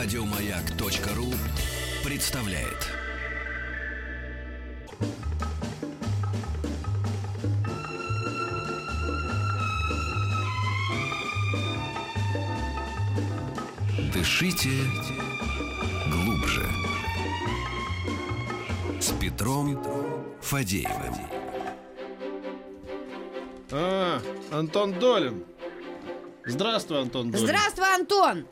Радиомаяк.ру представляет. Дышите глубже. С Петром Фадеевым. А, Антон Долин. Здравствуй, Антон Долин. Здравствуй, Антон!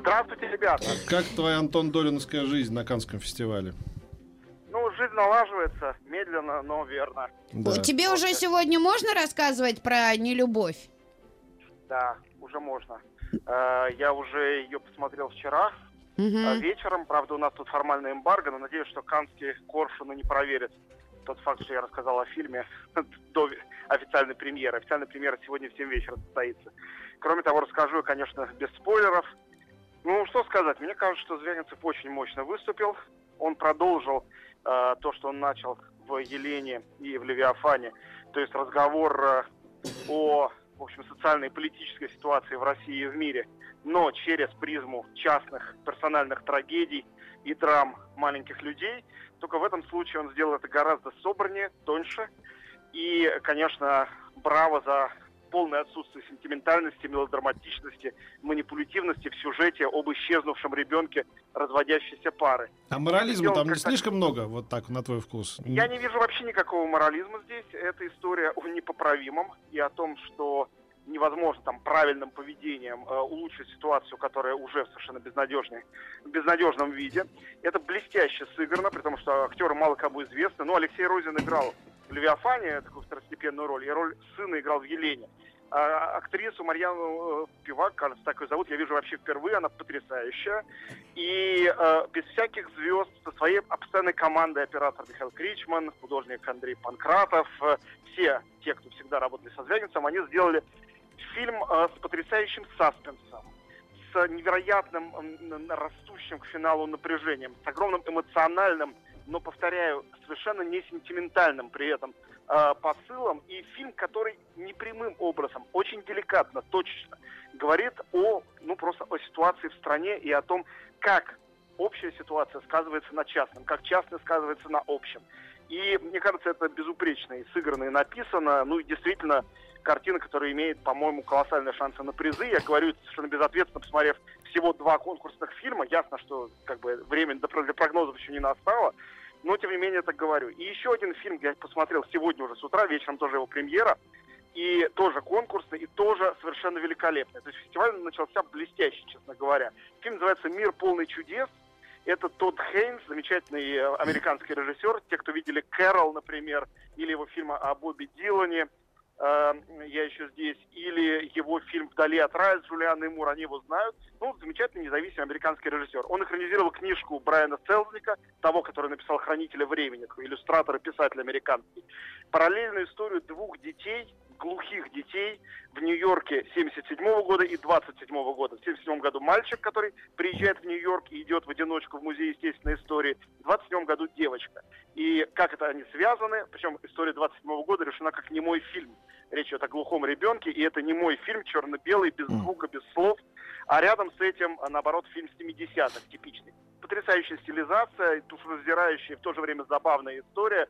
Здравствуйте, ребята. Как твоя Антон Долиновская жизнь на Канском фестивале? Ну, жизнь налаживается, медленно, но верно. Да. Тебе уже сегодня можно рассказывать про нелюбовь? Да, уже можно. Э, Я уже ее посмотрел вчера э, вечером. Правда, у нас тут формальная эмбарго, но надеюсь, что канские коршуны не проверят тот факт, что я рассказал о фильме до официальной премьеры. Официальная премьера сегодня в 7 вечера состоится. Кроме того, расскажу, конечно, без спойлеров. Ну, что сказать, мне кажется, что Звягинцев очень мощно выступил. Он продолжил э, то, что он начал в Елене и в Левиафане. То есть разговор э, о, в общем, социальной и политической ситуации в России и в мире, но через призму частных персональных трагедий и драм маленьких людей. Только в этом случае он сделал это гораздо собраннее, тоньше. И, конечно, браво за полное отсутствие сентиментальности, мелодраматичности, манипулятивности в сюжете об исчезнувшем ребенке разводящейся пары. А морализма там не слишком много, вот так, на твой вкус? Я не вижу вообще никакого морализма здесь. Это история о непоправимом и о том, что невозможно там правильным поведением э, улучшить ситуацию, которая уже в совершенно безнадежной, в безнадежном виде. Это блестяще сыграно, потому что актеры мало кому известны. Ну, Алексей Розин играл в «Левиафане» такую второстепенную роль, и роль сына играл в «Елене». А актрису Марьяну э, Пивак, кажется, так ее зовут, я вижу вообще впервые, она потрясающая. И э, без всяких звезд, со своей постоянной командой оператор Михаил Кричман, художник Андрей Панкратов, э, все те, кто всегда работали со Звягинцем, они сделали фильм э, с потрясающим саспенсом, с невероятным м, растущим к финалу напряжением, с огромным эмоциональным, но, повторяю, совершенно не сентиментальным при этом э, посылом. И фильм, который непрямым образом, очень деликатно, точечно говорит о, ну, просто о ситуации в стране и о том, как общая ситуация сказывается на частном, как частное сказывается на общем. И мне кажется, это безупречно и сыграно, и написано. Ну и действительно, картина, которая имеет, по-моему, колоссальные шансы на призы. Я говорю совершенно безответственно, посмотрев всего два конкурсных фильма. Ясно, что как бы время для прогнозов еще не настало. Но, тем не менее, так говорю. И еще один фильм я посмотрел сегодня уже с утра, вечером тоже его премьера. И тоже конкурсный, и тоже совершенно великолепный. То есть фестиваль начался блестяще, честно говоря. Фильм называется «Мир полный чудес». Это Тодд Хейнс, замечательный э, американский режиссер. Те, кто видели «Кэрол», например, или его фильма о Бобби Дилане, «Я еще здесь», или его фильм «Вдали от рая» с Джулианой Мур, они его знают. Ну, замечательный независимый американский режиссер. Он экранизировал книжку Брайана Селзника, того, который написал «Хранителя времени», иллюстратор и писатель американский. Параллельную историю двух детей, глухих детей в Нью-Йорке 77 года и 27 года. В 77 году мальчик, который приезжает в Нью-Йорк и идет в одиночку в музей естественной истории. В 27 году девочка. И как это они связаны, причем история 27 года решена как немой фильм. Речь идет о глухом ребенке, и это не мой фильм, черно-белый, без звука, без слов. А рядом с этим, а, наоборот, фильм 70-х типичный. Потрясающая стилизация, душераздирающая и в то же время забавная история,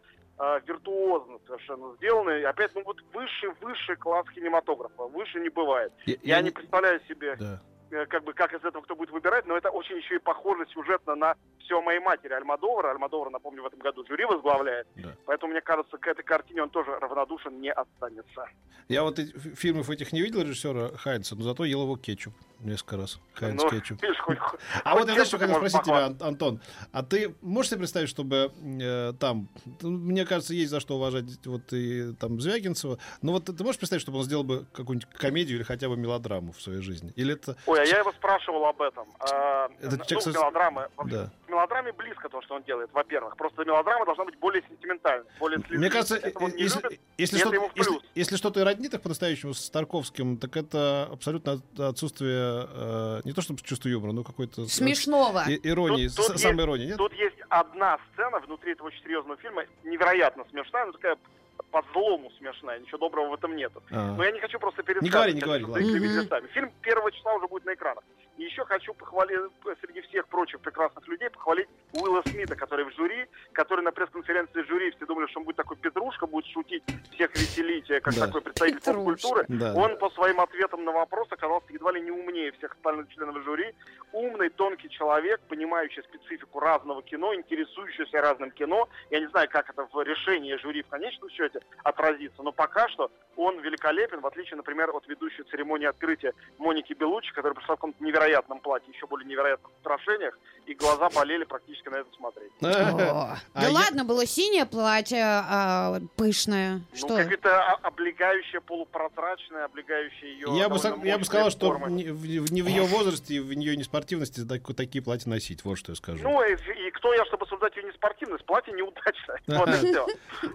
виртуозно совершенно сделанная. И опять, ну вот высший-высший класс кинематографа. Выше не бывает. Я- Я, я не не- представляю себе, Да. э, как бы, как из этого кто будет выбирать, но это очень еще и похоже сюжетно на все о моей матери Альмадовара. Альмадовар, напомню, в этом году жюри возглавляет. Да. Поэтому, мне кажется, к этой картине он тоже равнодушен не останется. Я вот фильмов этих не видел режиссера Хайнца, но зато ел его кетчуп несколько раз. Хайнц Ну, кетчуп. видишь, хоть- А хоть вот я знаешь, что хотел спросить тебя, Ан- Антон. А ты можешь себе представить, чтобы э, там, ну, мне кажется, есть за что уважать вот и там Звягинцева, но вот ты, можешь представить, чтобы он сделал бы какую-нибудь комедию или хотя бы мелодраму в своей жизни? Или это... Ой, а я его спрашивал об этом. А, Это ну, человек со- мелодрамы. Да. Мелодраме близко то, что он делает, во-первых. Просто мелодрама должна быть более сентиментальной, более слезливой. Мне кажется, если, любит, если, что, если, если что-то и роднит их по-настоящему с Тарковским, так это абсолютно от- отсутствие э, не то чтобы чувства юмора, но какой-то... Смешного. и- иронии, Тут- тут самой иронии, нет? Тут есть одна сцена внутри этого очень серьезного фильма, невероятно смешная, но такая по злому смешная, ничего доброго в этом нету. А. Но я не хочу просто пересказывать. Не говори, не говори, ладно. Фильм первого числа уже будет на экранах. И еще хочу похвалить, среди всех прочих прекрасных людей, похвалить Уилла Смита, который в жюри, который на пресс-конференции жюри, все думали, что он будет такой Петрушка, будет шутить, всех веселить, э, как Да. такой представитель поп-культуры. Да. Он по своим ответам на вопросы оказался едва ли не умнее всех остальных членов жюри. Умный, тонкий человек, понимающий специфику разного кино, интересующийся разным кино. Я не знаю, как это в решении жюри в конечном счете отразится, но пока что он великолепен, в отличие, например, от ведущей церемонии открытия Моники Белуччи, которая пришла в каком-то невероятном платье, еще более невероятных украшениях, и глаза болели практически на это смотреть. А Да я- ладно, было синее платье, а, пышное. Ну, Что? какое-то облегающее, полупрозрачное, облегающее ее... Я бы, сказал, что не в, ее возрасте и в нее не спортивности так- такие платья носить. Вот что я скажу. Ну, кто я, чтобы осуждать ее неспортивность? Платье неудачное. Вот и все.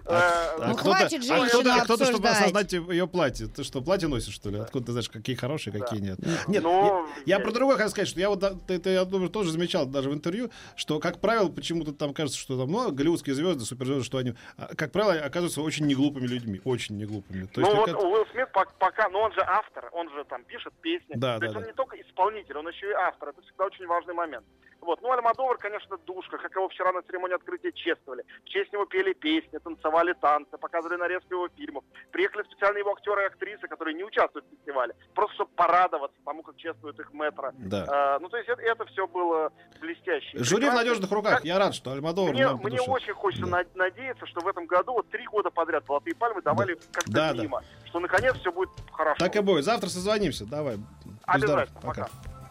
А Ну, кто-то- хватит а женщину кто-то, а кто-то, чтобы осознать ее платье. Ты что, платье носишь, что ли? Откуда ты знаешь, какие хорошие, какие нет? Нет, Ну, я, я про другое хотел сказать, что я вот, ты, я думаю, тоже замечал даже в интервью, что, как правило, почему-то там кажется, что там, ну, голливудские звезды, суперзвезды, что они, а, как правило, оказываются очень неглупыми людьми, очень неглупыми. То Ну есть, вот как это- Уилл Смит пок- пока, ну он же автор, он же там пишет песни. Да, То да, есть он да. не только исполнитель, он еще и автор. Это всегда очень важный момент. Вот. Ну, Альмадовар, конечно, душка, как его вчера на церемонии открытия чествовали. В честь него пели песни, танцевали танцы, показывали нарезку его фильмов. Приехали специально его актеры и актрисы, которые не участвуют в фестивале, просто чтобы порадоваться тому, как чествуют их метро. Да. А, ну, то есть это, это все было блестяще. Жюри в надежных руках. Как- Я рад, что Альмадовар Мне, мне очень хочется Да. на- надеяться, что в этом году вот три года подряд «Золотые пальмы» давали как-то Да, да. мимо. Что наконец все будет хорошо. Так и будет. Завтра созвонимся. Давай. Обязательно. Пока.